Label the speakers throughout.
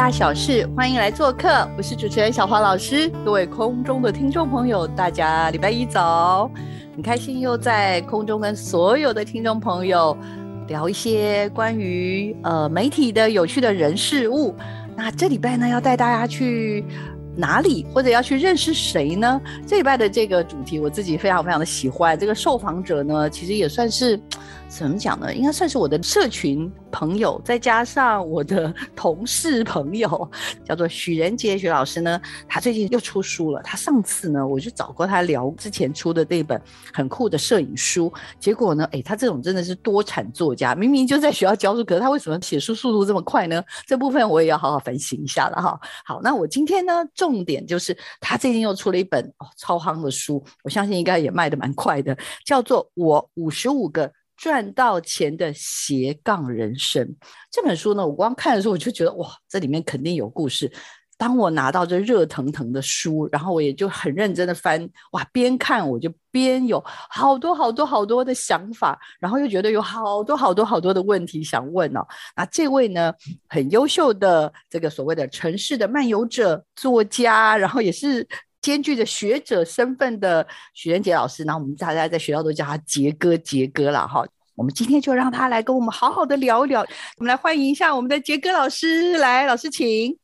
Speaker 1: 大小事，欢迎来做客，我是主持人小花老师。各位空中的听众朋友，大家礼拜一早，很开心又在空中跟所有的听众朋友聊一些关于呃媒体的有趣的人事物。那这礼拜呢，要带大家去哪里，或者要去认识谁呢？这礼拜的这个主题，我自己非常非常的喜欢。这个受访者呢，其实也算是。怎么讲呢？应该算是我的社群朋友，再加上我的同事朋友，叫做许仁杰许老师呢。他最近又出书了。他上次呢，我就找过他聊之前出的那本很酷的摄影书。结果呢，哎，他这种真的是多产作家，明明就在学校教书，可是他为什么写书速度这么快呢？这部分我也要好好反省一下了哈。好，那我今天呢，重重点就是他最近又出了一本哦超夯的书，我相信应该也卖的蛮快的，叫做《我五十五个》。赚到钱的斜杠人生这本书呢，我光看的时候我就觉得哇，这里面肯定有故事。当我拿到这热腾腾的书，然后我也就很认真的翻，哇，边看我就边有好多好多好多的想法，然后又觉得有好多好多好多的问题想问哦。那这位呢，很优秀的这个所谓的城市的漫游者作家，然后也是。兼具着学者身份的许仁杰老师，然后我们大家在学校都叫他杰哥，杰哥了哈。我们今天就让他来跟我们好好的聊一聊。我们来欢迎一下我们的杰哥老师，来，老师请。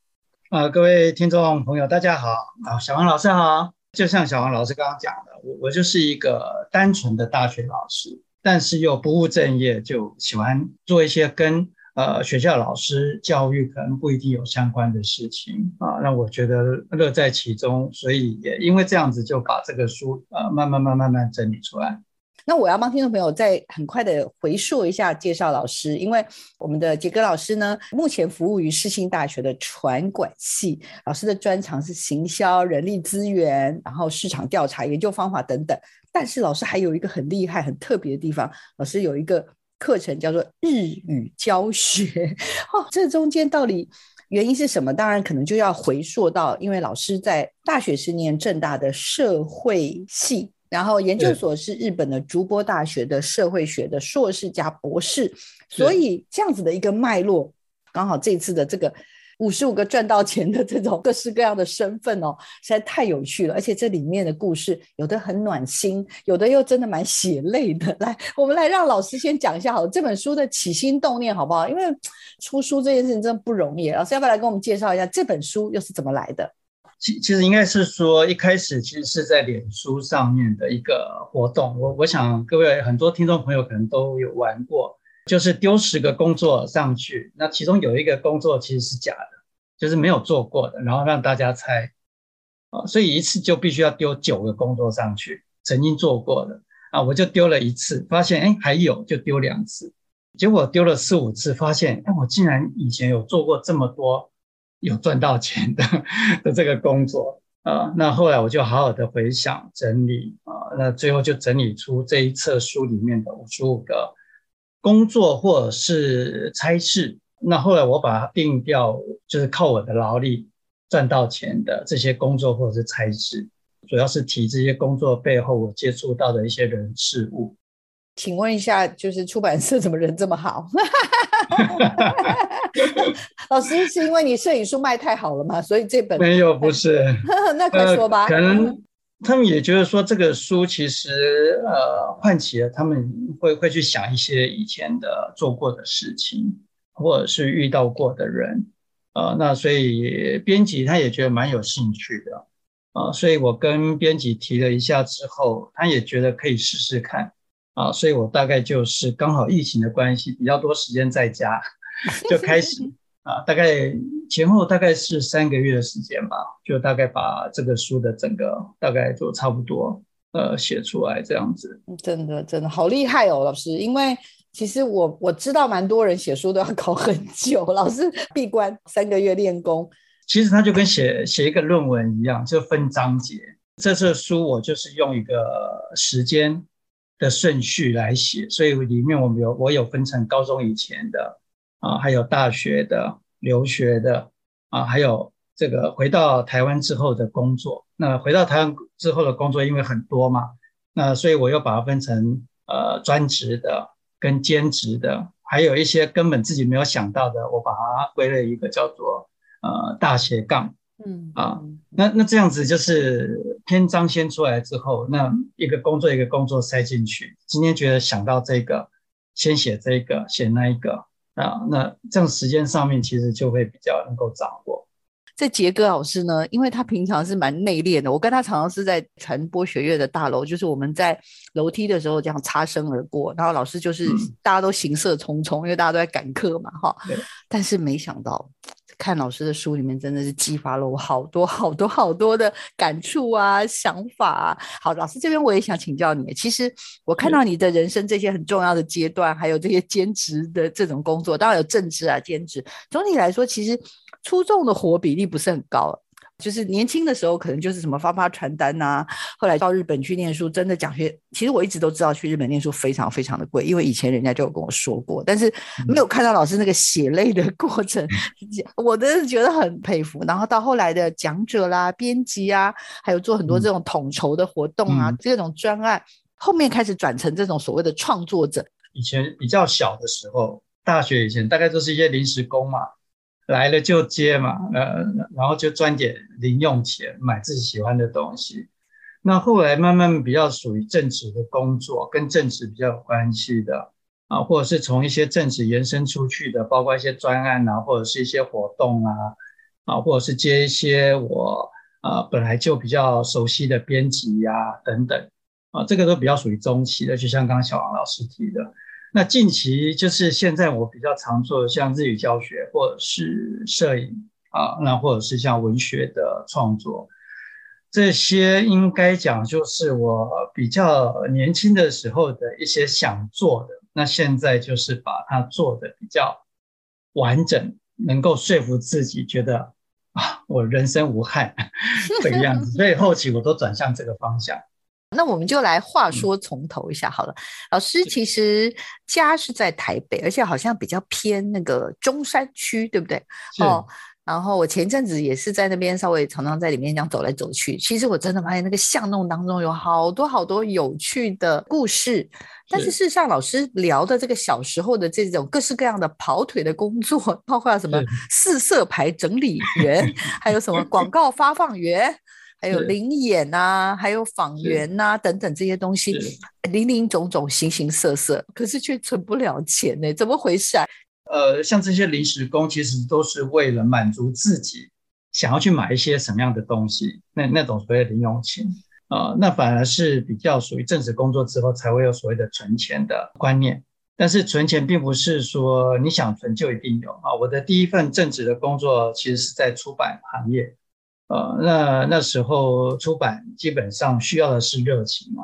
Speaker 2: 啊，各位听众朋友，大家好啊，小王老师好。就像小王老师刚刚讲的，我我就是一个单纯的大学老师，但是又不务正业，就喜欢做一些跟。呃，学校老师教育可能不一定有相关的事情啊，让我觉得乐在其中，所以也因为这样子就把这个书呃慢慢慢慢慢整理出来。
Speaker 1: 那我要帮听众朋友再很快的回溯一下介绍老师，因为我们的杰哥老师呢，目前服务于世新大学的传管系，老师的专长是行销、人力资源，然后市场调查、研究方法等等。但是老师还有一个很厉害、很特别的地方，老师有一个。课程叫做日语教学 哦，这中间到底原因是什么？当然可能就要回溯到，因为老师在大学是念正大的社会系，然后研究所是日本的竹波大学的社会学的硕士加博士，所以这样子的一个脉络，刚好这次的这个。五十五个赚到钱的这种各式各样的身份哦，实在太有趣了。而且这里面的故事有的很暖心，有的又真的蛮血泪的。来，我们来让老师先讲一下好这本书的起心动念好不好？因为出书这件事情真的不容易。老师要不要来跟我们介绍一下这本书又是怎么来的？
Speaker 2: 其其实应该是说一开始其实是在脸书上面的一个活动。我我想各位很多听众朋友可能都有玩过。就是丢十个工作上去，那其中有一个工作其实是假的，就是没有做过的，然后让大家猜，啊，所以一次就必须要丢九个工作上去，曾经做过的啊，我就丢了一次，发现哎还有，就丢两次，结果丢了四五次，发现哎我竟然以前有做过这么多有赚到钱的的这个工作啊，那后来我就好好的回想整理啊，那最后就整理出这一册书里面的五十五个。工作或者是差事，那后来我把它定掉，就是靠我的劳力赚到钱的这些工作或者是差事，主要是提这些工作背后我接触到的一些人事物。
Speaker 1: 请问一下，就是出版社怎么人这么好？老师是因为你摄影书卖太好了嘛？所以这本
Speaker 2: 没有不是？
Speaker 1: 那快说吧。
Speaker 2: 可能。他们也觉得说这个书其实呃唤起了他们会会去想一些以前的做过的事情，或者是遇到过的人，呃，那所以编辑他也觉得蛮有兴趣的，啊，所以我跟编辑提了一下之后，他也觉得可以试试看，啊，所以我大概就是刚好疫情的关系比较多时间在家，就开始。啊，大概前后大概是三个月的时间吧，就大概把这个书的整个大概就差不多。呃写出来这样子。
Speaker 1: 真的真的好厉害哦，老师，因为。其实我我知道蛮多人写书都要 考很久，老师闭关三个月练功。
Speaker 2: 其实他就跟写写一个论文一样，就分章节。这次书我就是用一个时间的顺序来写，所以里面我们有我有分成高中以前的啊，还有大学的、留学的啊，还有这个回到台湾之后的工作。那回到台湾之后的工作因为很多嘛，那所以我又把它分成呃专职的。跟兼职的，还有一些根本自己没有想到的，我把它归类一个叫做呃大斜杠，嗯啊，那那这样子就是篇章先出来之后，那一个工作一个工作塞进去。今天觉得想到这个，先写这个，写那一个啊，那这样时间上面其实就会比较能够掌握。
Speaker 1: 这杰哥老师呢，因为他平常是蛮内敛的，我跟他常常是在传播学院的大楼，就是我们在楼梯的时候这样擦身而过，然后老师就是大家都行色匆匆，因为大家都在赶课嘛，哈。但是没想到，看老师的书里面真的是激发了我好多好多好多的感触啊、想法啊。好，老师这边我也想请教你，其实我看到你的人生这些很重要的阶段，还有这些兼职的这种工作，当然有正职啊、兼职，总体来说其实。出众的活比例不是很高，就是年轻的时候可能就是什么发发传单呐，后来到日本去念书，真的奖学，其实我一直都知道去日本念书非常非常的贵，因为以前人家就有跟我说过，但是没有看到老师那个血泪的过程，我真的觉得很佩服。然后到后来的讲者啦、编辑啊，还有做很多这种统筹的活动啊，这种专案，后面开始转成这种所谓的创作者。
Speaker 2: 以前比较小的时候，大学以前大概都是一些临时工嘛。来了就接嘛，呃，然后就赚点零用钱买自己喜欢的东西。那后来慢慢比较属于正职的工作，跟正职比较有关系的啊，或者是从一些正职延伸出去的，包括一些专案啊，或者是一些活动啊，啊，或者是接一些我啊本来就比较熟悉的编辑呀等等啊，这个都比较属于中期的，就像刚刚小王老师提的。那近期就是现在我比较常做的像日语教学，或者是摄影啊，那或者是像文学的创作，这些应该讲就是我比较年轻的时候的一些想做的。那现在就是把它做的比较完整，能够说服自己，觉得啊，我人生无憾 这个样子。所以后期我都转向这个方向。
Speaker 1: 那我们就来话说从头一下好了。老师其实家是在台北，而且好像比较偏那个中山区，对不对？
Speaker 2: 哦。
Speaker 1: 然后我前阵子也是在那边稍微常常在里面这样走来走去。其实我真的发现那个巷弄当中有好多好多有趣的故事。但是事实上，老师聊的这个小时候的这种各式各样的跑腿的工作，包括什么四色牌整理员，还有什么广告发放员。还有灵演呐，还有访员呐，等等这些东西，林林总总、形形色色，可是却存不了钱呢？怎么回事？啊？
Speaker 2: 呃，像这些临时工，其实都是为了满足自己想要去买一些什么样的东西，那那种所谓的零用钱啊，那反而是比较属于正式工作之后才会有所谓的存钱的观念。但是存钱并不是说你想存就一定有啊。我的第一份正职的工作其实是在出版行业。呃，那那时候出版基本上需要的是热情嘛，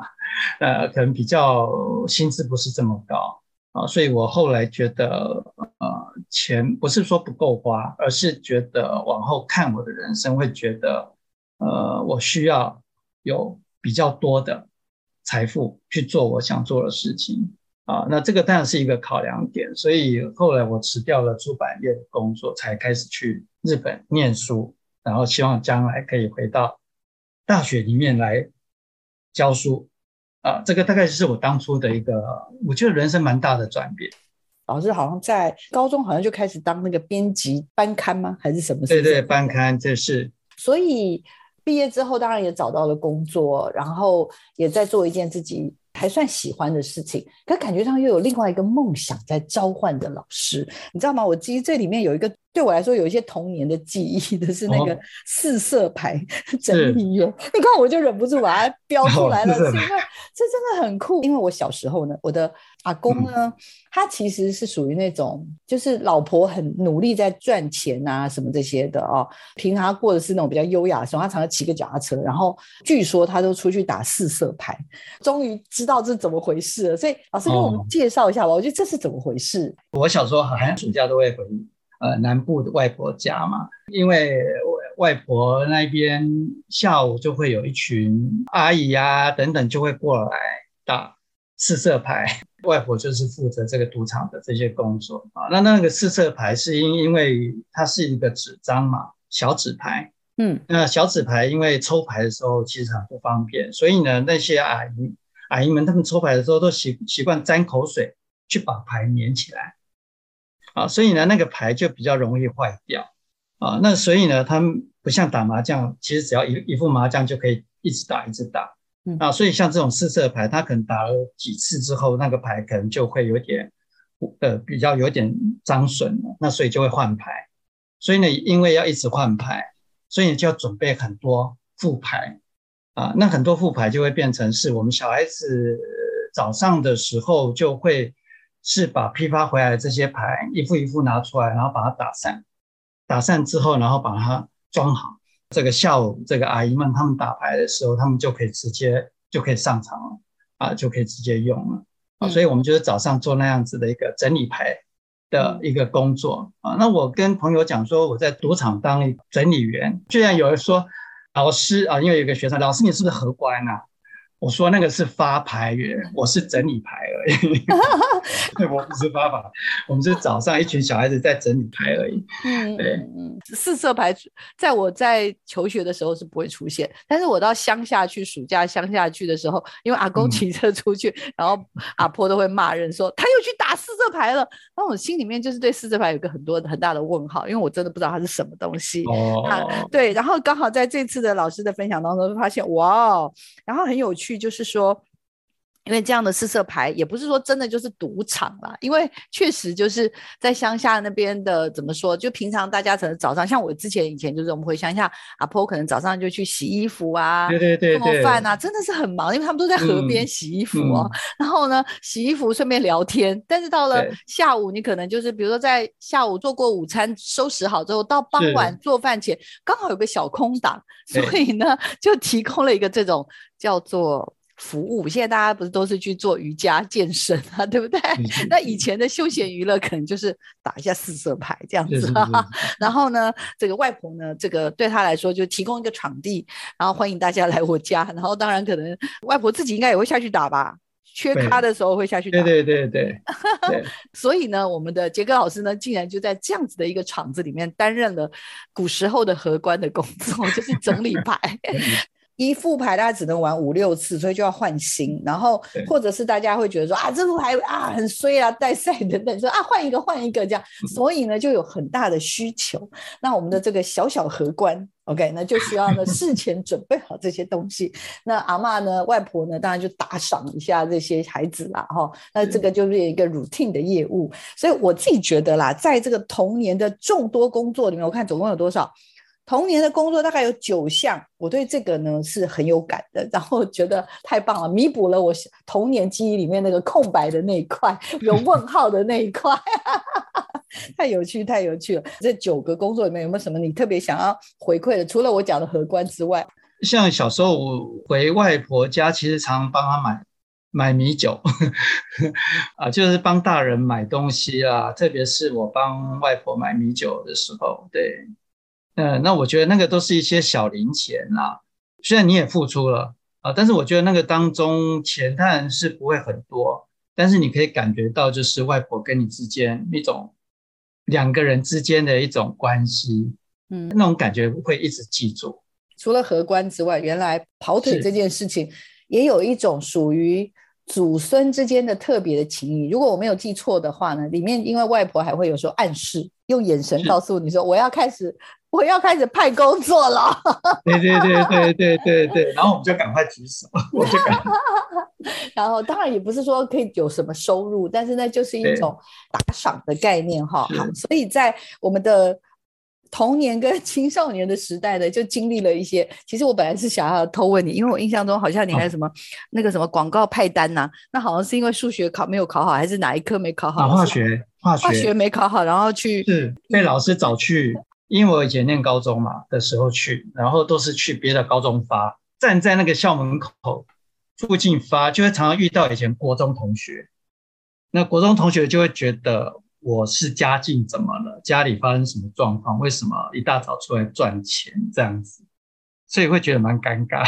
Speaker 2: 呃，可能比较薪资不是这么高啊，所以我后来觉得，呃，钱不是说不够花，而是觉得往后看我的人生会觉得，呃，我需要有比较多的财富去做我想做的事情啊，那这个当然是一个考量点，所以后来我辞掉了出版业的工作，才开始去日本念书。然后希望将来可以回到大学里面来教书啊，这个大概是我当初的一个，我觉得人生蛮大的转变。
Speaker 1: 老师好像在高中好像就开始当那个编辑班刊吗？还是什么？
Speaker 2: 对对，班刊这是。
Speaker 1: 所以毕业之后，当然也找到了工作，然后也在做一件自己还算喜欢的事情，可感觉上又有另外一个梦想在召唤着老师，你知道吗？我其实这里面有一个对我来说有一些童年的记忆 的是那个四色牌整理员。你看，我就忍不住把它 标出来了，是因为这真的很酷。因为我小时候呢，我的阿公呢，他其实是属于那种，就是老婆很努力在赚钱啊，什么这些的哦。平常过的是那种比较优雅的生活，他常常骑个脚踏车，然后据说他都出去打四色牌。终于知道这是怎么回事了，所以老师给我们介绍一下吧。我觉得这是怎么回事？
Speaker 2: 我小时候寒暑假都会回。呃，南部的外婆家嘛，因为外婆那边下午就会有一群阿姨呀等等就会过来打四色牌，外婆就是负责这个赌场的这些工作啊。那那个四色牌是因因为它是一个纸张嘛，小纸牌，嗯，那小纸牌因为抽牌的时候其实很不方便，所以呢，那些阿姨阿姨们她们抽牌的时候都习习惯沾口水去把牌粘起来。啊，所以呢，那个牌就比较容易坏掉啊。那所以呢，他们不像打麻将，其实只要一一副麻将就可以一直打，一直打。啊，所以像这种四色牌，他可能打了几次之后，那个牌可能就会有点呃比较有点脏损了。那所以就会换牌。所以呢，因为要一直换牌，所以你就要准备很多副牌啊。那很多副牌就会变成是我们小孩子早上的时候就会。是把批发回来的这些牌一副一副拿出来，然后把它打散，打散之后，然后把它装好。这个下午，这个阿姨们他们打牌的时候，他们就可以直接就可以上场了，啊，就可以直接用了。啊，所以我们就是早上做那样子的一个整理牌的一个工作啊。那我跟朋友讲说，我在赌场当整理员，居然有人说老师啊，因为有个学生，老师你是不是荷官啊？我说那个是发牌员，我是整理牌而已。我不是发牌，我们是早上一群小孩子在整理牌而已。嗯，对，
Speaker 1: 嗯，四色牌在我在求学的时候是不会出现，但是我到乡下去暑假乡下去的时候，因为阿公骑车出去，然后阿婆都会骂人说他又去打四色牌了。那我心里面就是对四色牌有个很多很大的问号，因为我真的不知道它是什么东西。哦，对，然后刚好在这次的老师的分享当中发现，哇，然后很有趣。就是说。因为这样的四色牌也不是说真的就是赌场啦，因为确实就是在乡下那边的怎么说，就平常大家可能早上，像我之前以前就是我们回乡下，阿婆可能早上就去洗衣服啊，
Speaker 2: 对对对，
Speaker 1: 做饭啊，真的是很忙，因为他们都在河边洗衣服哦。然后呢，洗衣服顺便聊天，但是到了下午，你可能就是比如说在下午做过午餐，收拾好之后，到傍晚做饭前，刚好有个小空档，所以呢，就提供了一个这种叫做。服务现在大家不是都是去做瑜伽健身啊，对不对？那以前的休闲娱乐可能就是打一下四色牌这样子。然后呢，这个外婆呢，这个对她来说就提供一个场地，然后欢迎大家来我家。然后当然可能外婆自己应该也会下去打吧，缺咖的时候会下去打。
Speaker 2: 对对对对。
Speaker 1: 所以呢，我们的杰哥老师呢，竟然就在这样子的一个场子里面担任了古时候的荷官的工作，就是整理牌。一副牌大家只能玩五六次，所以就要换新。然后或者是大家会觉得说啊，这副牌啊很衰啊，带赛等等，说啊换一个换一个这样。所以呢就有很大的需求。那我们的这个小小荷官，OK，那就需要呢事前准备好这些东西。那阿妈呢，外婆呢，当然就打赏一下这些孩子啦，哈。那这个就是一个 routine 的业务。所以我自己觉得啦，在这个童年的众多工作里面，我看总共有多少？童年的工作大概有九项，我对这个呢是很有感的，然后觉得太棒了，弥补了我童年记忆里面那个空白的那一块，有问号的那一块，太有趣，太有趣了。这九个工作里面有没有什么你特别想要回馈的？除了我讲的荷官之外，
Speaker 2: 像小时候我回外婆家，其实常常帮她买买米酒，啊，就是帮大人买东西啊，特别是我帮外婆买米酒的时候，对。嗯，那我觉得那个都是一些小零钱啦，虽然你也付出了啊，但是我觉得那个当中钱当然是不会很多，但是你可以感觉到就是外婆跟你之间一种两个人之间的一种关系，嗯，那种感觉会一直记住。
Speaker 1: 除了荷官之外，原来跑腿这件事情也有一种属于。祖孙之间的特别的情谊，如果我没有记错的话呢，里面因为外婆还会有时候暗示，用眼神告诉你说我要开始我要开始派工作了。
Speaker 2: 对对对对对对对，然后我们就赶快举手，我就赶。
Speaker 1: 然后当然也不是说可以有什么收入，但是那就是一种打赏的概念哈。好，所以在我们的。童年跟青少年的时代呢，就经历了一些。其实我本来是想要偷问你，因为我印象中好像你还什么那个什么广告派单呐，那好像是因为数学考没有考好，还是哪一科没考好？
Speaker 2: 化学，化
Speaker 1: 学，化学没考好，然后去
Speaker 2: 是被老师找去，因为我以前念高中嘛的时候去，然后都是去别的高中发，站在那个校门口附近发，就会常常遇到以前国中同学，那国中同学就会觉得。我是家境怎么了？家里发生什么状况？为什么一大早出来赚钱这样子？所以会觉得蛮尴尬。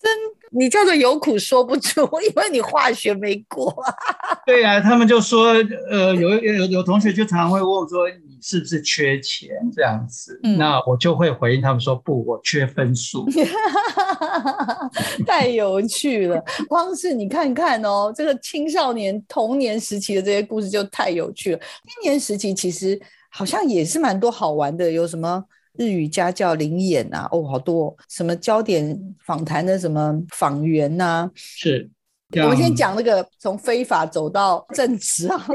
Speaker 1: 真，你叫做有苦说不出，因为你化学没过。
Speaker 2: 对呀，他们就说，呃，有有有同学就常常会问我说。是不是缺钱这样子？那我就会回应他们说不，我缺分数。
Speaker 1: 太有趣了，光是你看看哦，这个青少年童年时期的这些故事就太有趣了。青年时期其实好像也是蛮多好玩的，有什么日语家教灵演啊，哦，好多什么焦点访谈的什么访员呐，
Speaker 2: 是。
Speaker 1: 我们先讲那个从非法走到正职啊，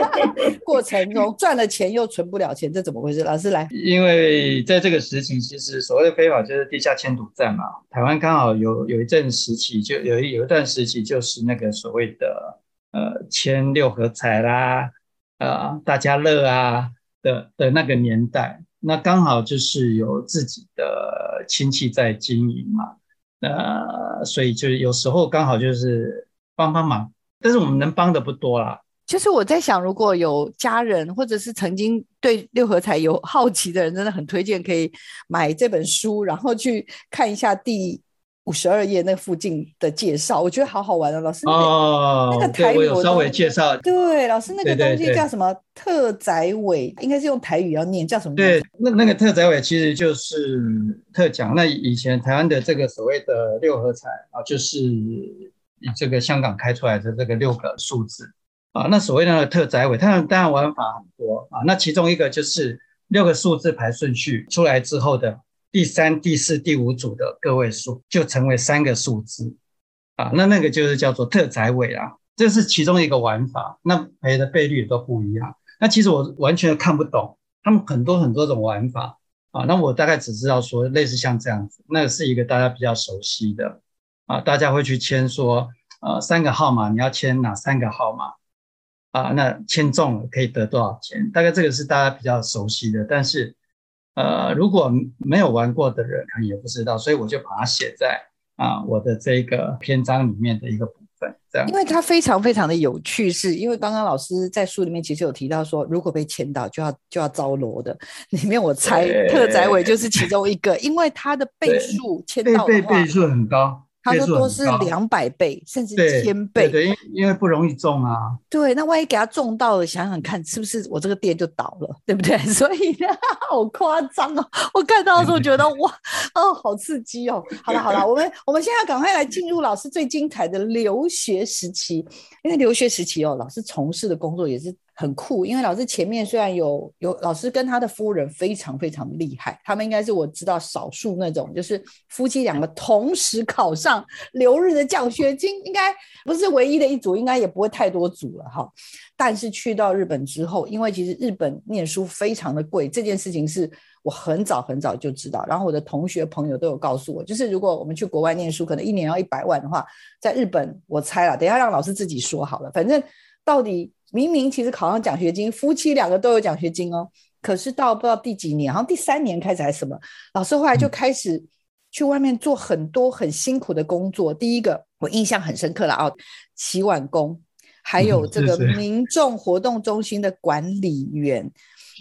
Speaker 1: 过程中赚了钱又存不了钱，这怎么回事？老师来，
Speaker 2: 因为在这个时期，其实所谓的非法就是地下迁赌站嘛。台湾刚好有有一阵时期，就有一有一段时期，就是那个所谓的呃签六合彩啦，呃大家乐啊的的那个年代，那刚好就是有自己的亲戚在经营嘛。呃，所以就是有时候刚好就是帮帮忙，但是我们能帮的不多啦。
Speaker 1: 就是我在想，如果有家人或者是曾经对六合彩有好奇的人，真的很推荐可以买这本书，然后去看一下第。五十二页那附近的介绍，我觉得好好玩啊！老师，
Speaker 2: 哦，
Speaker 1: 那个台语
Speaker 2: 我稍微介绍。
Speaker 1: 对，老师那个东西叫什么？特宰尾，应该是用台语要念，叫什么？
Speaker 2: 对，那那个特宰尾其实就是特奖。那以前台湾的这个所谓的六合彩啊，就是以这个香港开出来的这个六个数字啊。那所谓的特宰尾，它当然玩法很多啊。那其中一个就是六个数字排顺序出来之后的。第三、第四、第五组的个位数就成为三个数字啊，那那个就是叫做特载尾啊，这是其中一个玩法。那赔的倍率也都不一样。那其实我完全看不懂他们很多很多种玩法啊。那我大概只知道说类似像这样子，那是一个大家比较熟悉的啊，大家会去签说呃三个号码你要签哪三个号码啊？那签中了可以得多少钱？大概这个是大家比较熟悉的，但是。呃，如果没有玩过的人可能也不知道，所以我就把它写在啊我的这个篇章里面的一个部分，这样。
Speaker 1: 因为它非常非常的有趣，是因为刚刚老师在书里面其实有提到说，如果被签到就要就要遭罗的，里面我猜特宰委就是其中一个，因为他的倍数签到
Speaker 2: 的话倍数很高。
Speaker 1: 他说都是两百倍，甚至千倍，
Speaker 2: 对，因因为不容易中啊。
Speaker 1: 对，那万一给他中到了，想想看，是不是我这个店就倒了，对不对？所以呢，好夸张哦！我看到的时候觉得哇，哦，好刺激哦！好了好了，我们我们现在赶快来进入老师最精彩的留学时期，因为留学时期哦，老师从事的工作也是。很酷，因为老师前面虽然有有老师跟他的夫人非常非常厉害，他们应该是我知道少数那种，就是夫妻两个同时考上留日的奖学金，应该不是唯一的一组，应该也不会太多组了哈。但是去到日本之后，因为其实日本念书非常的贵，这件事情是我很早很早就知道，然后我的同学朋友都有告诉我，就是如果我们去国外念书，可能一年要一百万的话，在日本我猜了，等下让老师自己说好了，反正到底。明明其实考上奖学金，夫妻两个都有奖学金哦。可是到不知道第几年，好像第三年开始还是什么，老师后来就开始去外面做很多很辛苦的工作。第一个我印象很深刻了啊，洗碗工，还有 这个民众活动中心的管理员，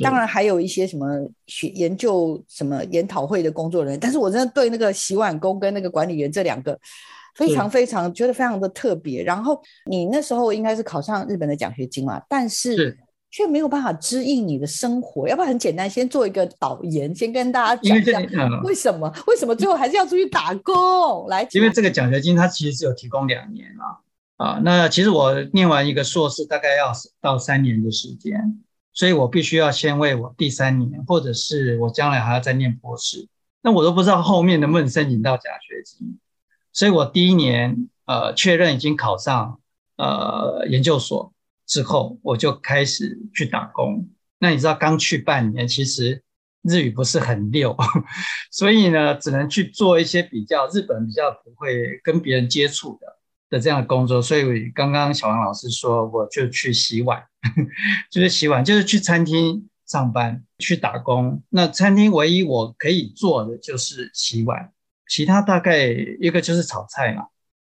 Speaker 1: 当然还有一些什么学研究什么研讨会的工作人员。但是我真的对那个洗碗工跟那个管理员这两个。非常非常觉得非常的特别，然后你那时候应该是考上日本的奖学金嘛，但是却没有办法支应你的生活，要不然很简单，先做一个导言，先跟大家讲一下为什么为什么最后还是要出去打工来？
Speaker 2: 因为这个奖学金它其实是有提供两年啊，啊，那其实我念完一个硕士大概要到三年的时间，所以我必须要先为我第三年，或者是我将来还要再念博士，那我都不知道后面能不能申请到奖学金。所以我第一年呃确认已经考上呃研究所之后，我就开始去打工。那你知道刚去半年，其实日语不是很溜，所以呢只能去做一些比较日本比较不会跟别人接触的。的这样的工作，所以刚刚小王老师说，我就去洗碗，就是洗碗，就是去餐厅上班去打工。那餐厅唯一我可以做的就是洗碗，其他大概一个就是炒菜嘛，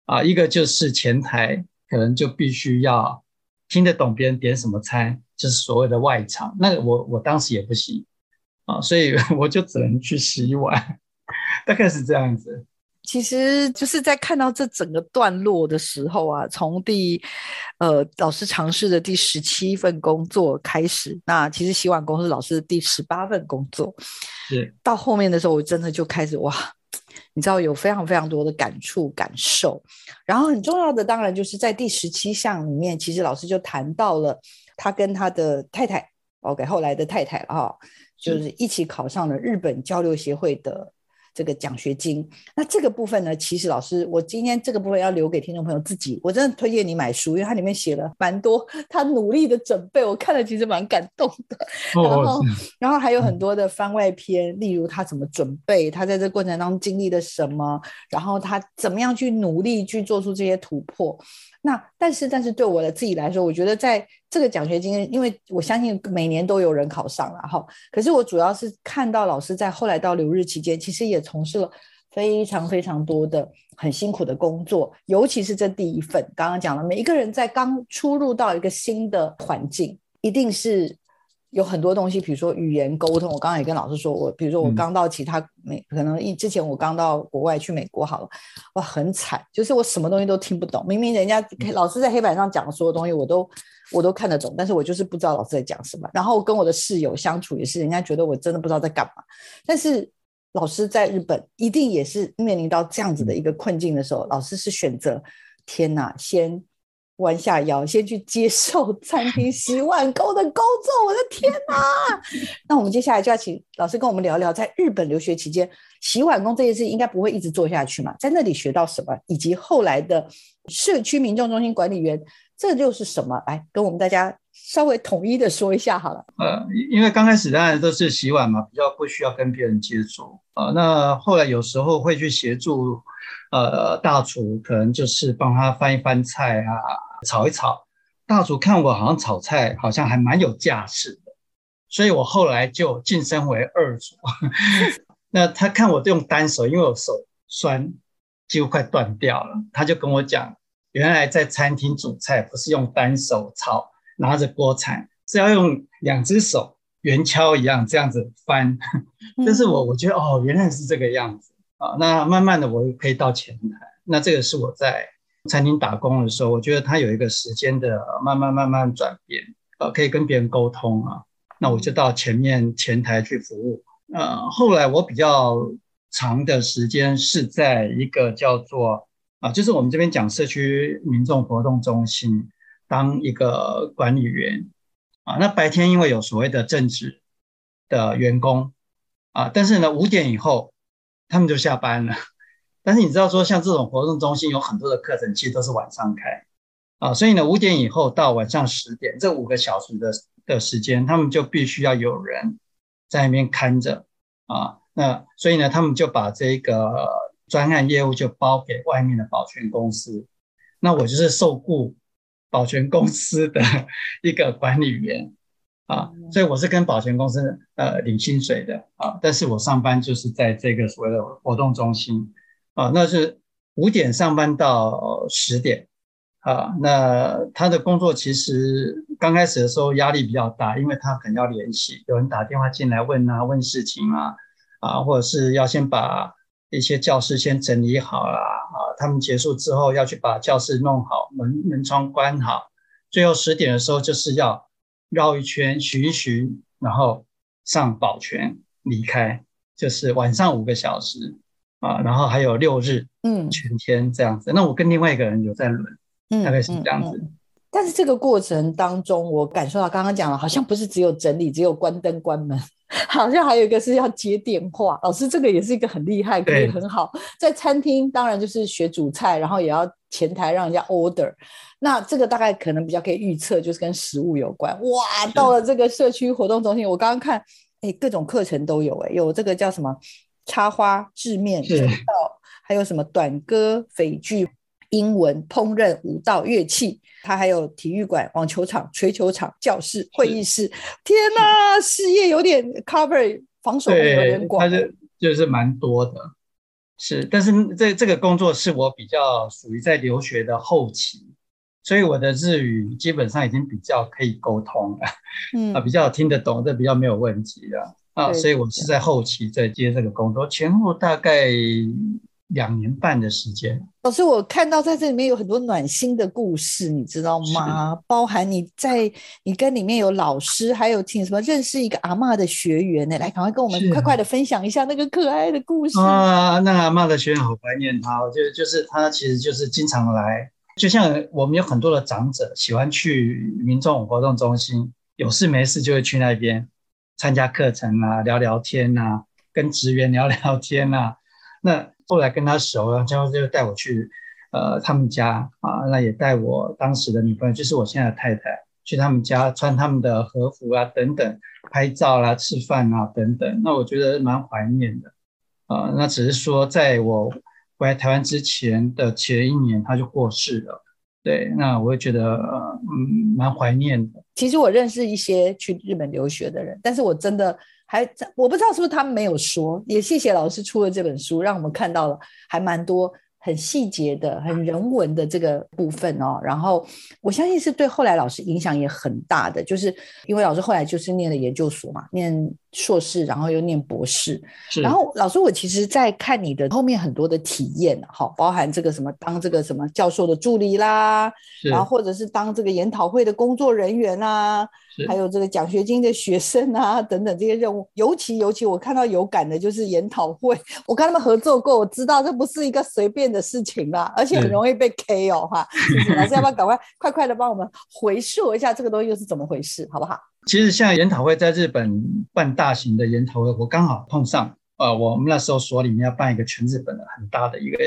Speaker 2: 啊，一个就是前台，可能就必须要听得懂别人点什么餐，就是所谓的外场。那我我当时也不行。啊，所以我就只能去洗碗，大概是这样子。
Speaker 1: 其实就是在看到这整个段落的时候啊，从第呃老师尝试的第十七份工作开始，那其实洗碗工是老师的第十八份工作，
Speaker 2: 是。
Speaker 1: 到后面的时候，我真的就开始哇，你知道有非常非常多的感触感受，然后很重要的当然就是在第十七项里面，其实老师就谈到了他跟他的太太，OK 后来的太太了哈，就是一起考上了日本交流协会的。这个奖学金，那这个部分呢？其实老师，我今天这个部分要留给听众朋友自己。我真的推荐你买书，因为它里面写了蛮多他努力的准备，我看了其实蛮感动的。然后，然后还有很多的番外篇，例如他怎么准备，他在这过程当中经历了什么，然后他怎么样去努力去做出这些突破。那但是但是对我的自己来说，我觉得在这个奖学金，因为我相信每年都有人考上了哈。可是我主要是看到老师在后来到留日期间，其实也从事了非常非常多的很辛苦的工作，尤其是这第一份，刚刚讲了，每一个人在刚出入到一个新的环境，一定是。有很多东西，比如说语言沟通。我刚刚也跟老师说，我比如说我刚到其他美，可能一之前我刚到国外去美国好了，哇，很惨，就是我什么东西都听不懂。明明人家老师在黑板上讲的所有东西，我都我都看得懂，但是我就是不知道老师在讲什么。然后跟我的室友相处也是，人家觉得我真的不知道在干嘛。但是老师在日本一定也是面临到这样子的一个困境的时候，老师是选择天哪，先。弯下腰，先去接受 餐厅洗碗工的工作。我的天哪！那我们接下来就要请老师跟我们聊聊，在日本留学期间，洗碗工这件事应该不会一直做下去嘛？在那里学到什么，以及后来的社区民众中心管理员，这就是什么？来跟我们大家稍微统一的说一下好了。
Speaker 2: 呃，因为刚开始当然都是洗碗嘛，比较不需要跟别人接触啊。那后来有时候会去协助，呃，大厨可能就是帮他翻一翻菜啊。炒一炒，大厨看我好像炒菜好像还蛮有架势的，所以我后来就晋升为二厨。那他看我用单手，因为我手酸，几乎快断掉了，他就跟我讲，原来在餐厅煮菜不是用单手炒，拿着锅铲，是要用两只手圆敲一样这样子翻。但是我我觉得哦，原来是这个样子啊。那慢慢的我可以到前台，那这个是我在。餐厅打工的时候，我觉得他有一个时间的慢慢慢慢转变，呃，可以跟别人沟通啊。那我就到前面前台去服务。呃，后来我比较长的时间是在一个叫做啊，就是我们这边讲社区民众活动中心当一个管理员啊。那白天因为有所谓的正职的员工啊，但是呢五点以后他们就下班了。但是你知道说，像这种活动中心有很多的课程，其实都是晚上开啊，所以呢，五点以后到晚上十点这五个小时的的时间，他们就必须要有人在那边看着啊。那所以呢，他们就把这个专案业务就包给外面的保全公司。那我就是受雇保全公司的 一个管理员啊，所以我是跟保全公司呃领薪水的啊，但是我上班就是在这个所谓的活动中心。啊，那是五点上班到十点，啊，那他的工作其实刚开始的时候压力比较大，因为他可能要联系，有人打电话进来问啊，问事情啊，啊，或者是要先把一些教室先整理好啦，啊，他们结束之后要去把教室弄好，门门窗关好，最后十点的时候就是要绕一圈巡一巡，然后上保全离开，就是晚上五个小时。啊，然后还有六日，嗯，全天这样子。那我跟另外一个人有在轮，嗯，大概是这样子。
Speaker 1: 但是这个过程当中，我感受到刚刚讲了，好像不是只有整理，只有关灯关门，好像还有一个是要接电话。老师，这个也是一个很厉害，可以很好。在餐厅当然就是学煮菜，然后也要前台让人家 order。那这个大概可能比较可以预测，就是跟食物有关。哇，到了这个社区活动中心，我刚刚看，哎，各种课程都有，哎，有这个叫什么插花、制面、舞道，还有什么短歌、匪剧。英文、烹饪、舞蹈、乐器，它还有体育馆、网球场、锤球场、教室、会议室。天哪，事业有点 cover，防守有点广。
Speaker 2: 它是就是蛮多的，是。但是这这个工作是我比较属于在留学的后期，所以我的日语基本上已经比较可以沟通了，嗯啊，比较听得懂，这比较没有问题了啊。所以我是在后期在接这个工作，前后大概。两年半的时间，
Speaker 1: 老师，我看到在这里面有很多暖心的故事，你知道吗？包含你在你跟里面有老师，还有请什么认识一个阿妈的学员呢？来，赶快跟我们快快的分享一下那个可爱的故事
Speaker 2: 啊！那阿妈的学员好怀念他，我觉得就是他其实就是经常来，就像我们有很多的长者喜欢去民众活动中心，有事没事就会去那边参加课程啊，聊聊天啊，跟职员聊聊天啊，那。后来跟他熟了，之后就带我去，呃，他们家啊，那也带我当时的女朋友，就是我现在的太太，去他们家穿他们的和服啊，等等，拍照啦、吃饭啊，等等。那我觉得蛮怀念的，啊，那只是说在我回来台湾之前的前一年他就过世了，对，那我也觉得嗯蛮怀念的。
Speaker 1: 其实我认识一些去日本留学的人，但是我真的。还我不知道是不是他们没有说，也谢谢老师出了这本书，让我们看到了还蛮多很细节的、很人文的这个部分哦。然后我相信是对后来老师影响也很大的，就是因为老师后来就是念了研究所嘛，念硕士，然后又念博士。然后老师，我其实在看你的后面很多的体验，哈，包含这个什么当这个什么教授的助理啦，然后或者是当这个研讨会的工作人员啊。还有这个奖学金的学生啊，等等这些任务，尤其尤其我看到有感的就是研讨会，我跟他们合作过，我知道这不是一个随便的事情啦，而且很容易被 K 哦哈。老师要不要赶快快快的帮我们回溯一下这个东西又是怎么回事，好不好？
Speaker 2: 其实像研讨会在日本办大型的研讨会，我刚好碰上，呃，我们那时候所里面要办一个全日本的很大的一个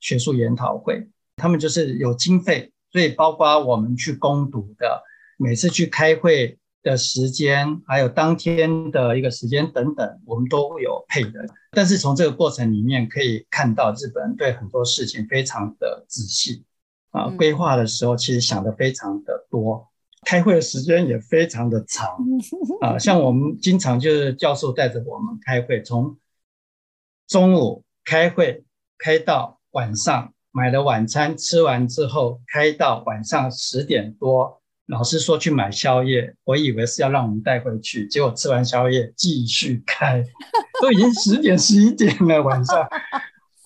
Speaker 2: 学术研讨会，他们就是有经费，所以包括我们去攻读的。每次去开会的时间，还有当天的一个时间等等，我们都有配的。但是从这个过程里面可以看到，日本人对很多事情非常的仔细啊，规划的时候其实想的非常的多，开会的时间也非常的长 啊。像我们经常就是教授带着我们开会，从中午开会开到晚上，买了晚餐吃完之后，开到晚上十点多。老师说去买宵夜，我以为是要让我们带回去，结果吃完宵夜继续开，都已经十点十一点了晚上。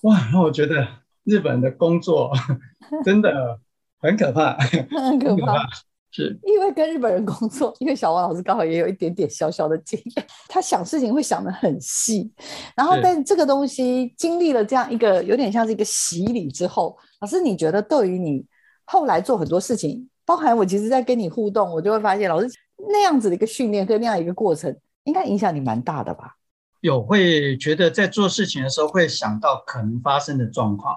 Speaker 2: 哇，让我觉得日本的工作 真的很可怕，
Speaker 1: 很可怕。
Speaker 2: 是
Speaker 1: 因为跟日本人工作，因为小王老师刚好也有一点点小小的经验，他想事情会想得很细。然后，但这个东西经历了这样一个有点像是一个洗礼之后，老师你觉得对于你后来做很多事情？包含我其实，在跟你互动，我就会发现，老师那样子的一个训练跟那样一个过程，应该影响你蛮大的吧？
Speaker 2: 有会觉得在做事情的时候，会想到可能发生的状况，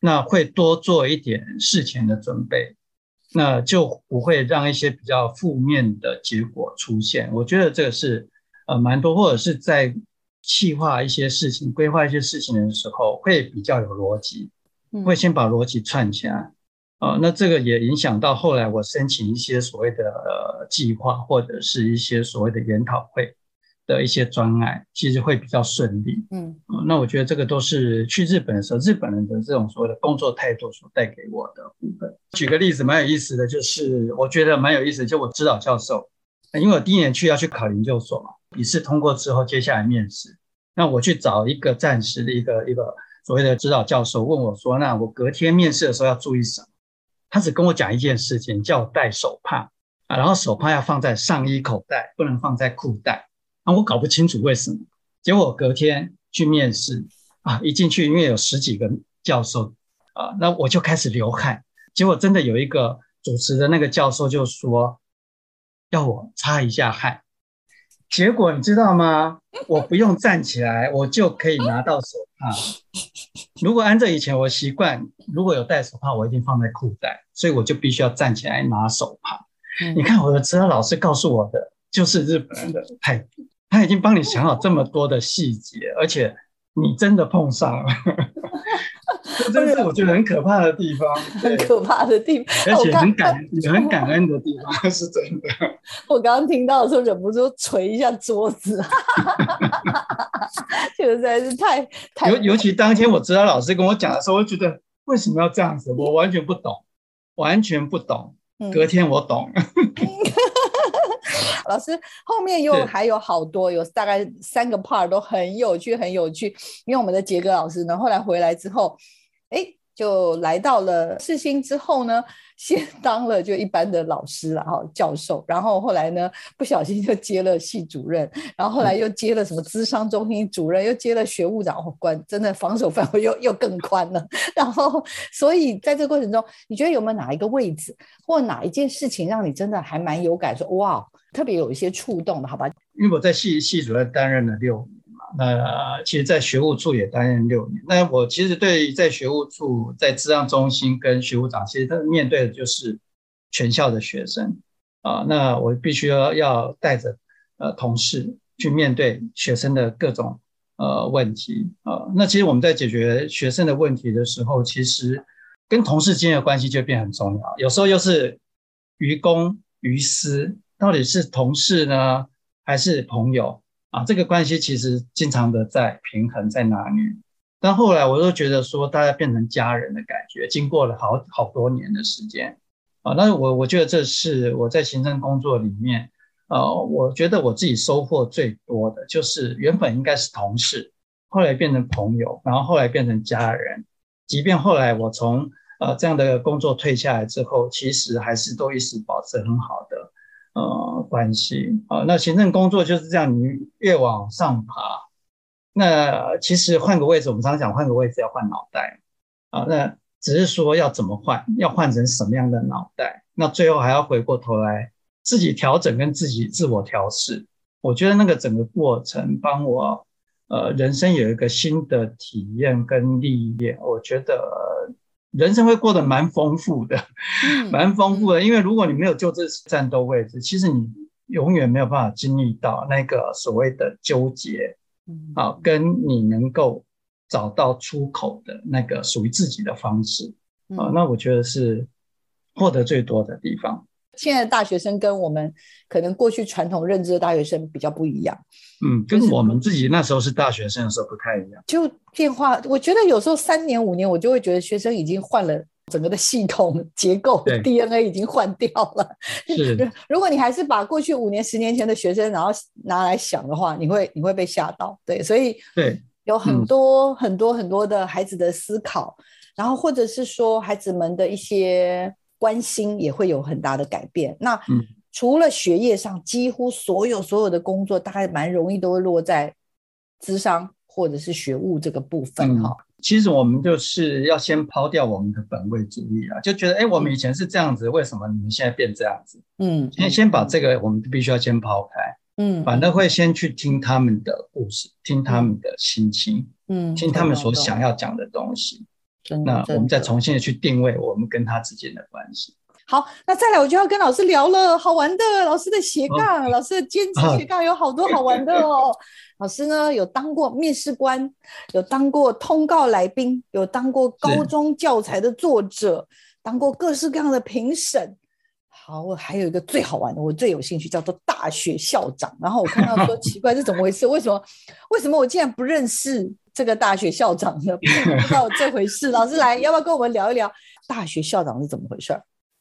Speaker 2: 那会多做一点事前的准备，那就不会让一些比较负面的结果出现。我觉得这个是呃蛮多，或者是在计划一些事情、规划一些事情的时候，会比较有逻辑，会先把逻辑串起来。啊，那这个也影响到后来我申请一些所谓的呃计划，或者是一些所谓的研讨会的一些专案，其实会比较顺利。嗯，那我觉得这个都是去日本的时候，日本人的这种所谓的工作态度所带给我的部分。举个例子，蛮有意思的，就是我觉得蛮有意思，就我指导教授，因为我第一年去要去考研究所嘛，笔试通过之后，接下来面试，那我去找一个暂时的一个一个所谓的指导教授，问我说，那我隔天面试的时候要注意什么？他只跟我讲一件事情，叫我带手帕啊，然后手帕要放在上衣口袋，不能放在裤袋。那我搞不清楚为什么。结果隔天去面试啊，一进去因为有十几个教授啊，那我就开始流汗。结果真的有一个主持的那个教授就说要我擦一下汗，结果你知道吗？我不用站起来，我就可以拿到手帕。如果按照以前我习惯，如果有带手帕，我一定放在裤袋，所以我就必须要站起来拿手帕。你看我的指导老师告诉我的就是日本人的态度，他已经帮你想好这么多的细节，而且你真的碰上了。这真是我觉得很可怕的地方，
Speaker 1: 很可怕的地方，
Speaker 2: 而且很感也很感恩的地方，是真的。
Speaker 1: 我刚刚听到的时候，忍不住捶一下桌子，实在是太太。
Speaker 2: 尤尤其当天我指导老师跟我讲的时候，我觉得为什么要这样子，我完全不懂，完全不懂。隔天我懂。
Speaker 1: 老师后面又还有好多，有大概三个 part 都很有趣，很有趣。因为我们的杰哥老师呢，后来回来之后，哎，就来到了四星之后呢，先 当了就一般的老师然后，教授。然后后来呢，不小心就接了系主任，然后后来又接了什么资商中心主任，又接了学务长官，真的防守范围 又又更宽了。然后，所以在这个过程中，你觉得有没有哪一个位置或哪一件事情让你真的还蛮有感？说哇。特别有一些触动的，好吧？
Speaker 2: 因为我在系系主任担任了六那其实，在学务处也担任六年。那我其实对在学务处、在资商中心跟学务长，其实他面对的就是全校的学生啊。那我必须要要带着呃同事去面对学生的各种呃问题啊。那其实我们在解决学生的问题的时候，其实跟同事之间的关系就变很重要。有时候又是于公于私。到底是同事呢，还是朋友啊？这个关系其实经常的在平衡，在哪里？但后来我都觉得说，大家变成家人的感觉，经过了好好多年的时间啊。那我我觉得这是我在行政工作里面，呃，我觉得我自己收获最多的就是原本应该是同事，后来变成朋友，然后后来变成家人。即便后来我从呃这样的工作退下来之后，其实还是都一直保持很好的。呃，关系啊，那行政工作就是这样，你越往上爬，那其实换个位置，我们常常讲换个位置要换脑袋啊，那只是说要怎么换，要换成什么样的脑袋，那最后还要回过头来自己调整跟自己自我调试。我觉得那个整个过程帮我呃人生有一个新的体验跟历练，我觉得。人生会过得蛮丰富的，蛮丰富的。因为如果你没有就这战斗位置，其实你永远没有办法经历到那个所谓的纠结，啊，跟你能够找到出口的那个属于自己的方式啊。那我觉得是获得最多的地方。
Speaker 1: 现在的大学生跟我们可能过去传统认知的大学生比较不一样，
Speaker 2: 嗯，跟我们自己那时候是大学生的时候不太一样。
Speaker 1: 就变化，我觉得有时候三年五年，我就会觉得学生已经换了整个的系统 结构，DNA 已经换掉了。
Speaker 2: 是，
Speaker 1: 如果你还是把过去五年、十年前的学生，然后拿来想的话，你会你会被吓到。对，所以
Speaker 2: 对
Speaker 1: 有很多很多很多的孩子的思考，然后或者是说孩子们的一些。关心也会有很大的改变。那除了学业上，几乎所有所有的工作，大概蛮容易都会落在智商或者是学务这个部分哈。
Speaker 2: 其实我们就是要先抛掉我们的本位主义啊，就觉得哎，我们以前是这样子，为什么你们现在变这样子？嗯，先先把这个我们必须要先抛开。嗯，反正会先去听他们的故事，听他们的心情，嗯，听他们所想要讲的东西。那我们再重新的去定位我们跟他之间的关系。
Speaker 1: 好，那再来我就要跟老师聊了，好玩的，老师的斜杠，老师的兼职斜杠有好多好玩的哦。老师呢有当过面试官，有当过通告来宾，有当过高中教材的作者，当过各式各样的评审。好，我还有一个最好玩的，我最有兴趣叫做大学校长。然后我看到说 奇怪是怎么回事？为什么？为什么我竟然不认识？这个大学校长呢，不知道这回事。老师来，要不要跟我们聊一聊大学校长是怎么回事？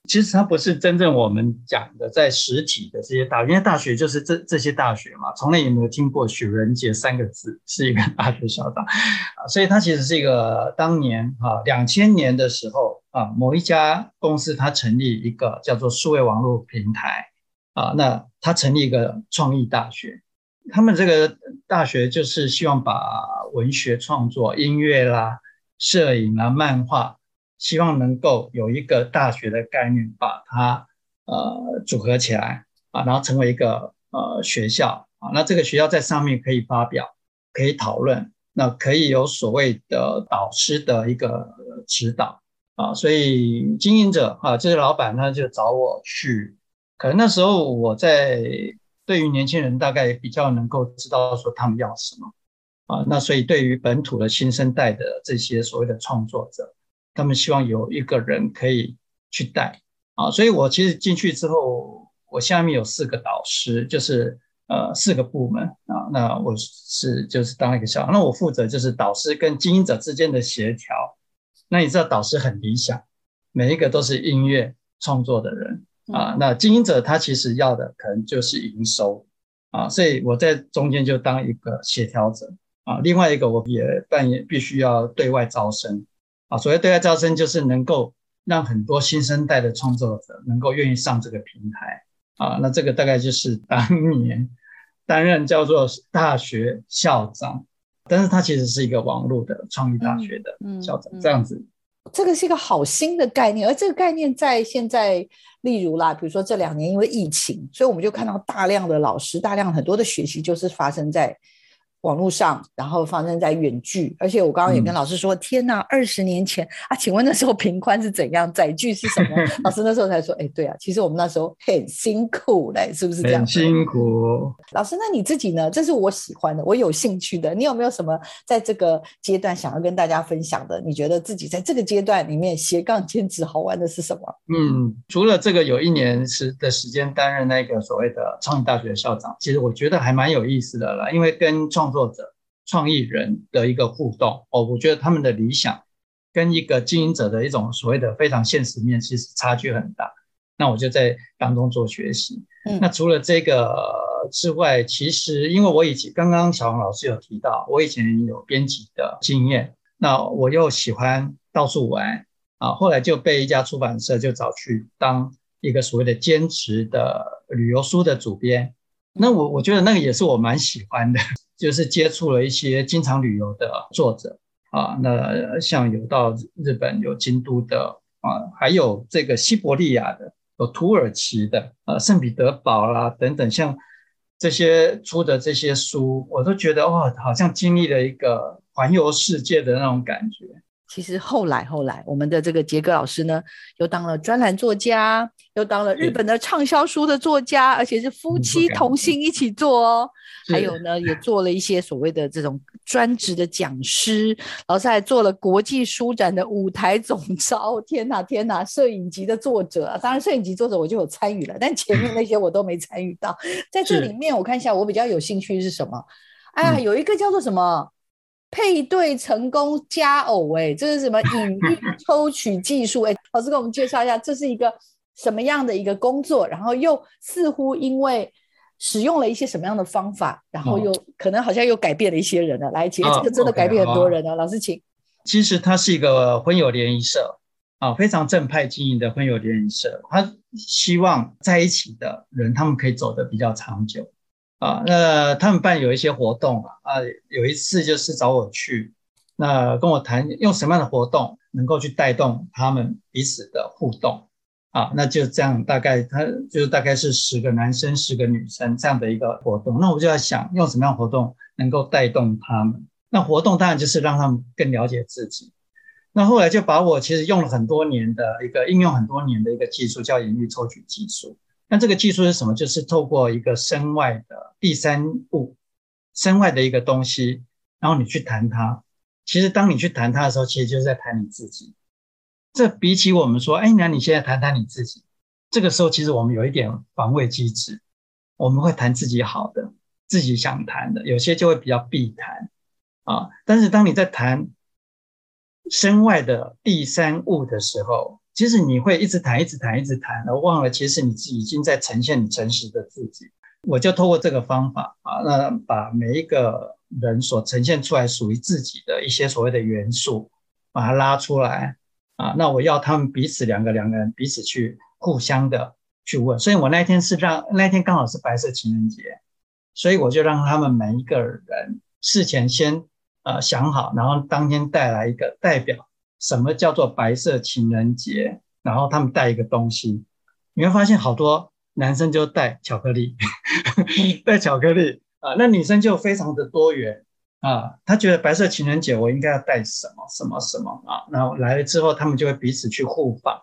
Speaker 2: 其实他不是真正我们讲的在实体的这些大，因为大学就是这这些大学嘛，从来也没有听过许仁杰三个字是一个大学校长 啊，所以他其实是一个当年啊两千年的时候啊，某一家公司他成立一个叫做数位网络平台啊，那他成立一个创意大学。他们这个大学就是希望把文学创作、音乐啦、摄影啦、漫画希望能够有一个大学的概念，把它呃组合起来啊，然后成为一个呃学校啊。那这个学校在上面可以发表，可以讨论，那可以有所谓的导师的一个指导啊。所以经营者啊，这个老板呢就找我去，可能那时候我在对于年轻人大概比较能够知道说他们要什么。啊，那所以对于本土的新生代的这些所谓的创作者，他们希望有一个人可以去带啊，所以我其实进去之后，我下面有四个导师，就是呃四个部门啊，那我是就是当一个小，那我负责就是导师跟经营者之间的协调。那你知道导师很理想，每一个都是音乐创作的人啊，那经营者他其实要的可能就是营收啊，所以我在中间就当一个协调者。啊，另外一个我也扮演必须要对外招生啊。所谓对外招生，就是能够让很多新生代的创作者能够愿意上这个平台啊。那这个大概就是当年担任叫做大学校长，但是他其实是一个网络的创意大学的校长这样子。
Speaker 1: 这个是一个好新的概念，而这个概念在现在，例如啦，比如说这两年因为疫情，所以我们就看到大量的老师，大量很多的学习就是发生在。网络上，然后发生在远距，而且我刚刚也跟老师说，天哪，二十年前啊，请问那时候频宽是怎样，载具是什么？老师那时候才说，哎，对啊，其实我们那时候很辛苦嘞，是不是这样？
Speaker 2: 很辛苦。
Speaker 1: 老师，那你自己呢？这是我喜欢的，我有兴趣的。你有没有什么在这个阶段想要跟大家分享的？你觉得自己在这个阶段里面斜杠兼职好玩的是什么？
Speaker 2: 嗯，除了这个有一年时的时间担任那个所谓的创意大学校长，其实我觉得还蛮有意思的了，因为跟创作者、创意人的一个互动哦，我觉得他们的理想跟一个经营者的一种所谓的非常现实面，其实差距很大。那我就在当中做学习。嗯，那除了这个之外，其实因为我以前刚刚小王老师有提到，我以前有编辑的经验，那我又喜欢到处玩啊，后来就被一家出版社就找去当一个所谓的兼职的旅游书的主编。那我我觉得那个也是我蛮喜欢的。就是接触了一些经常旅游的作者啊，那像有到日本有京都的啊，还有这个西伯利亚的，有土耳其的，呃，圣彼得堡啦等等，像这些出的这些书，我都觉得哇，好像经历了一个环游世界的那种感觉。
Speaker 1: 其实后来后来，我们的这个杰哥老师呢，又当了专栏作家，又当了日本的畅销书的作家，而且是夫妻同心一起做哦。还有呢，也做了一些所谓的这种专职的讲师，然后还做了国际书展的舞台总招。天哪天哪，摄影集的作者啊，当然摄影集作者我就有参与了，但前面那些我都没参与到。在这里面，我看一下，我比较有兴趣是什么？哎呀，有一个叫做什么？配对成功加偶，哎，这是什么 隐喻抽取技术？哎，老师给我们介绍一下，这是一个什么样的一个工作？然后又似乎因为使用了一些什么样的方法，然后又可能好像又改变了一些人了。来，其实这个真的改变很多人了。老师，请。
Speaker 2: 其实它是一个婚友联谊社啊，非常正派经营的婚友联谊社。他希望在一起的人，他们可以走得比较长久。啊，那他们办有一些活动啊，啊，有一次就是找我去，那跟我谈用什么样的活动能够去带动他们彼此的互动啊，那就这样，大概他就大概是十个男生十个女生这样的一个活动，那我就在想用什么样活动能够带动他们，那活动当然就是让他们更了解自己，那后来就把我其实用了很多年的一个应用很多年的一个技术叫隐喻抽取技术。那这个技术是什么？就是透过一个身外的第三物，身外的一个东西，然后你去谈它。其实当你去谈它的时候，其实就是在谈你自己。这比起我们说，哎，那你现在谈谈你自己，这个时候其实我们有一点防卫机制，我们会谈自己好的，自己想谈的，有些就会比较避谈啊。但是当你在谈身外的第三物的时候，其实你会一直谈，一直谈，一直谈，而忘了其实你自己已经在呈现你诚实的自己。我就透过这个方法啊，那把每一个人所呈现出来属于自己的一些所谓的元素，把它拉出来啊。那我要他们彼此两个两个人彼此去互相的去问。所以我那天是让那天刚好是白色情人节，所以我就让他们每一个人事前先呃想好，然后当天带来一个代表。什么叫做白色情人节，然后他们带一个东西，你会发现好多男生就带巧克力，带巧克力。啊，那女生就非常的多元。啊，她觉得白色情人节我应该要带什么什么什么。啊，然后来了之后，他们就会彼此去互访。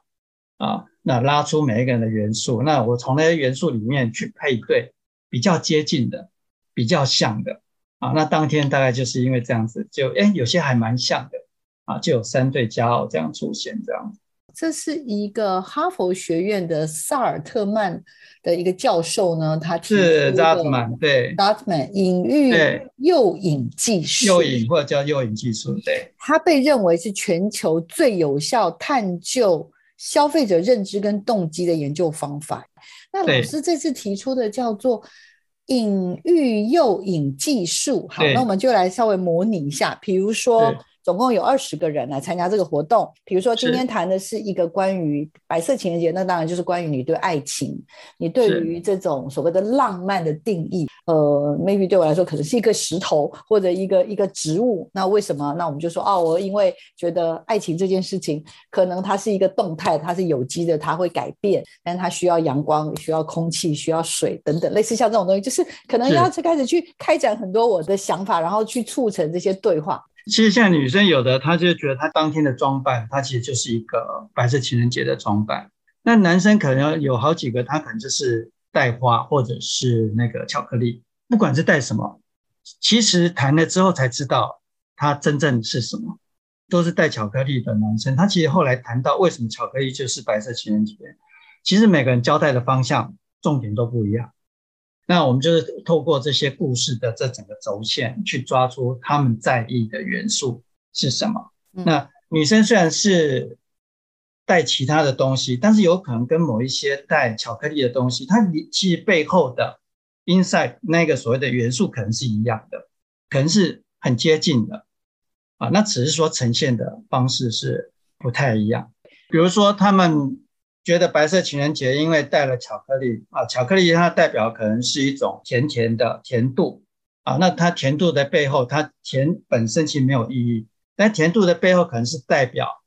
Speaker 2: 啊，那拉出每一个人的元素，那我从那些元素里面去配对比较接近的、比较像的。啊，那当天大概就是因为这样子，就哎，有些还蛮像的。啊，就有三对佳偶这样出现，这样。
Speaker 1: 这是一个哈佛学院的萨尔特曼的一个教授呢，他
Speaker 2: 是扎特曼，对，
Speaker 1: 扎特曼隐喻诱引技术，
Speaker 2: 诱引或者叫诱引技术，对。
Speaker 1: 他被认为是全球最有效探究消费者认知跟动机的研究方法。那老师这次提出的叫做。隐喻诱引技术，好，那我们就来稍微模拟一下，比如说。总共有二十个人来参加这个活动。比如说，今天谈的是一个关于白色情人节，那当然就是关于你对爱情，你对于这种所谓的浪漫的定义。呃，maybe 对我来说可能是一个石头或者一个一个植物。那为什么？那我们就说，哦，我因为觉得爱情这件事情，可能它是一个动态，它是有机的，它会改变，但是它需要阳光，需要空气，需要水等等，类似像这种东西，就是可能要开始去开展很多我的想法，然后去促成这些对话。
Speaker 2: 其实像女生有的，她就觉得她当天的装扮，她其实就是一个白色情人节的装扮。那男生可能有好几个，他可能就是带花或者是那个巧克力，不管是带什么，其实谈了之后才知道他真正是什么，都是带巧克力的男生。他其实后来谈到为什么巧克力就是白色情人节，其实每个人交代的方向重点都不一样。那我们就是透过这些故事的这整个轴线，去抓出他们在意的元素是什么。那女生虽然是带其他的东西，但是有可能跟某一些带巧克力的东西，它其实背后的 inside 那个所谓的元素可能是一样的，可能是很接近的啊。那只是说呈现的方式是不太一样。比如说他们。觉得白色情人节因为带了巧克力啊，巧克力它代表可能是一种甜甜的甜度啊，那它甜度的背后，它甜本身其实没有意义，但甜度的背后可能是代表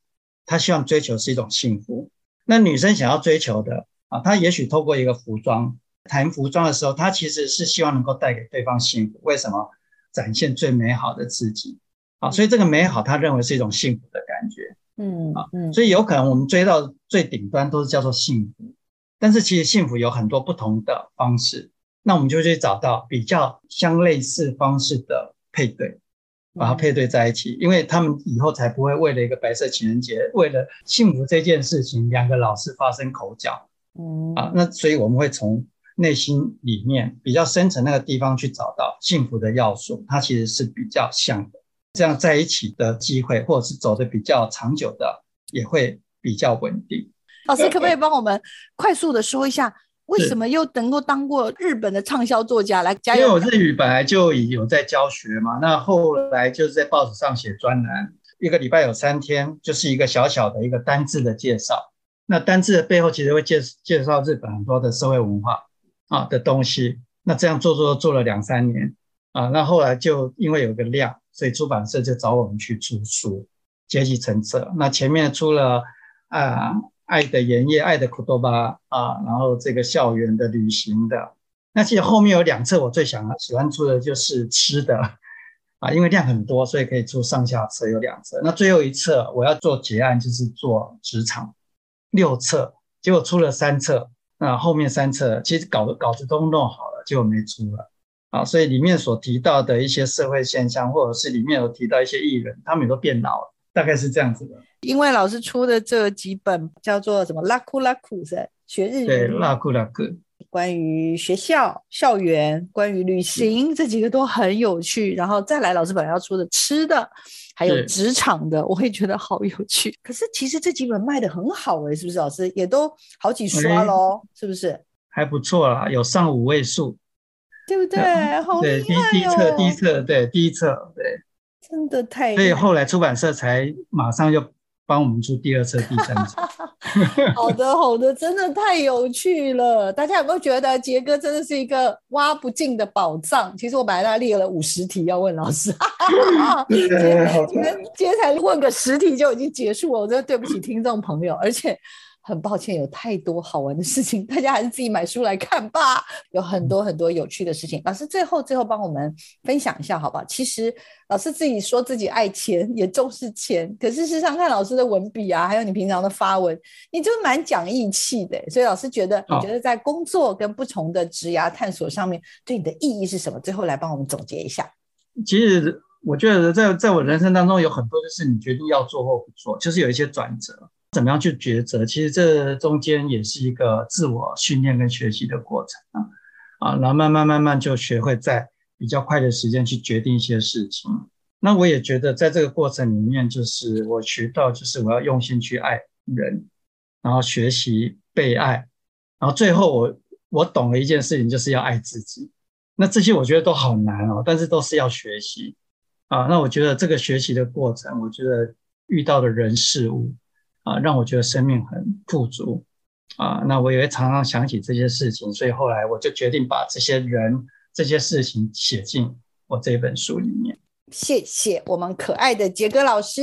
Speaker 2: 他希望追求是一种幸福。那女生想要追求的啊，她也许透过一个服装谈服装的时候，她其实是希望能够带给对方幸福。为什么？展现最美好的自己啊，所以这个美好，他认为是一种幸福的感觉。嗯啊，嗯，所以有可能我们追到最顶端都是叫做幸福，但是其实幸福有很多不同的方式，那我们就去找到比较相类似方式的配对，把它配对在一起，因为他们以后才不会为了一个白色情人节，为了幸福这件事情，两个老是发生口角。嗯啊，那所以我们会从内心里面比较深层那个地方去找到幸福的要素，它其实是比较像的。这样在一起的机会，或者是走的比较长久的，也会比较稳定。
Speaker 1: 老师可不可以帮我们快速的说一下，为什么又能够当过日本的畅销作家来加油？
Speaker 2: 因为我日语本来就有在教学嘛，那后来就是在报纸上写专栏，一个礼拜有三天，就是一个小小的一个单字的介绍。那单字的背后其实会介介绍日本很多的社会文化啊的东西。那这样做做做了两三年啊，那后来就因为有个量。所以出版社就找我们去出书，阶级成册。那前面出了啊，爱的盐业、爱的苦多巴啊，然后这个校园的、旅行的。那其实后面有两册，我最想喜欢出的就是吃的啊，因为量很多，所以可以出上下册，有两册。那最后一册我要做结案，就是做职场六册，结果出了三册。那后面三册其实稿稿子都弄好了，结果没出了。啊，所以里面所提到的一些社会现象，或者是里面有提到一些艺人，他们也都变老了，大概是这样子的。
Speaker 1: 因为老师出的这几本叫做什么“拉库拉库”是学日语，
Speaker 2: 对，拉库拉库，
Speaker 1: 关于学校、校园，关于旅行，这几个都很有趣。然后再来，老师本来要出的吃的，还有职场的，我会觉得好有趣。可是其实这几本卖的很好哎，是不是？老师也都好几刷喽，是不是？
Speaker 2: 还不错啦，有上五位数。
Speaker 1: 对不对？好
Speaker 2: 对，第第一册，第一册，对，第一册，对，
Speaker 1: 真的太……
Speaker 2: 所以后来出版社才马上又帮我们出第二册、第三册。
Speaker 1: 好的，好的，真的太有趣了。大家有没有觉得杰哥真的是一个挖不尽的宝藏？其实我本来他列了五十题要问老师，今天今天才问个十题就已经结束了，我真的对不起听众朋友，而且。很抱歉，有太多好玩的事情，大家还是自己买书来看吧。有很多很多有趣的事情，老师最后最后帮我们分享一下，好不好？其实老师自己说自己爱钱，也重视钱，可是事实上看老师的文笔啊，还有你平常的发文，你就蛮讲义气的。所以老师觉得，你觉得在工作跟不同的职涯探索上面，对你的意义是什么？最后来帮我们总结一下。
Speaker 2: 其实我觉得，在在我人生当中，有很多就是你决定要做或不做，就是有一些转折。怎么样去抉择？其实这中间也是一个自我训练跟学习的过程啊啊，然后慢慢慢慢就学会在比较快的时间去决定一些事情。那我也觉得在这个过程里面，就是我学到，就是我要用心去爱人，然后学习被爱，然后最后我我懂了一件事情，就是要爱自己。那这些我觉得都好难哦，但是都是要学习啊。那我觉得这个学习的过程，我觉得遇到的人事物。啊，让我觉得生命很富足啊！那我也会常常想起这些事情，所以后来我就决定把这些人、这些事情写进我这本书里面。
Speaker 1: 谢谢我们可爱的杰哥老师，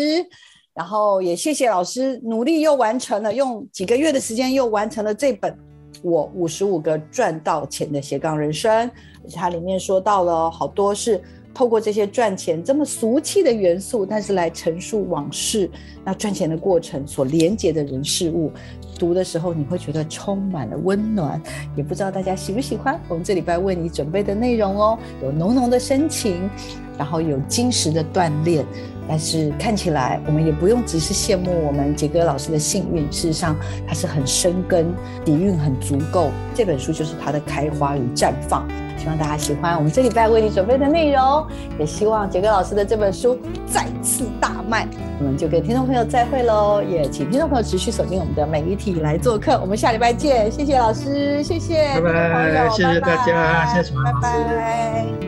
Speaker 1: 然后也谢谢老师努力又完成了，用几个月的时间又完成了这本《我五十五个赚到钱的斜杠人生》，而且它里面说到了好多是。透过这些赚钱这么俗气的元素，但是来陈述往事，那赚钱的过程所连接的人事物，读的时候你会觉得充满了温暖。也不知道大家喜不喜欢我们这礼拜为你准备的内容哦，有浓浓的深情，然后有金石的锻炼。但是看起来我们也不用只是羡慕我们杰哥老师的幸运，事实上他是很生根，底蕴很足够。这本书就是他的开花与绽放。希望大家喜欢我们这礼拜为你准备的内容，也希望杰哥老师的这本书再次大卖。我们就跟听众朋友再会喽，也请听众朋友持续锁定我们的每一体来做客。我们下礼拜见，谢谢老师，谢谢
Speaker 2: 拜拜，谢谢大家，谢谢拜拜。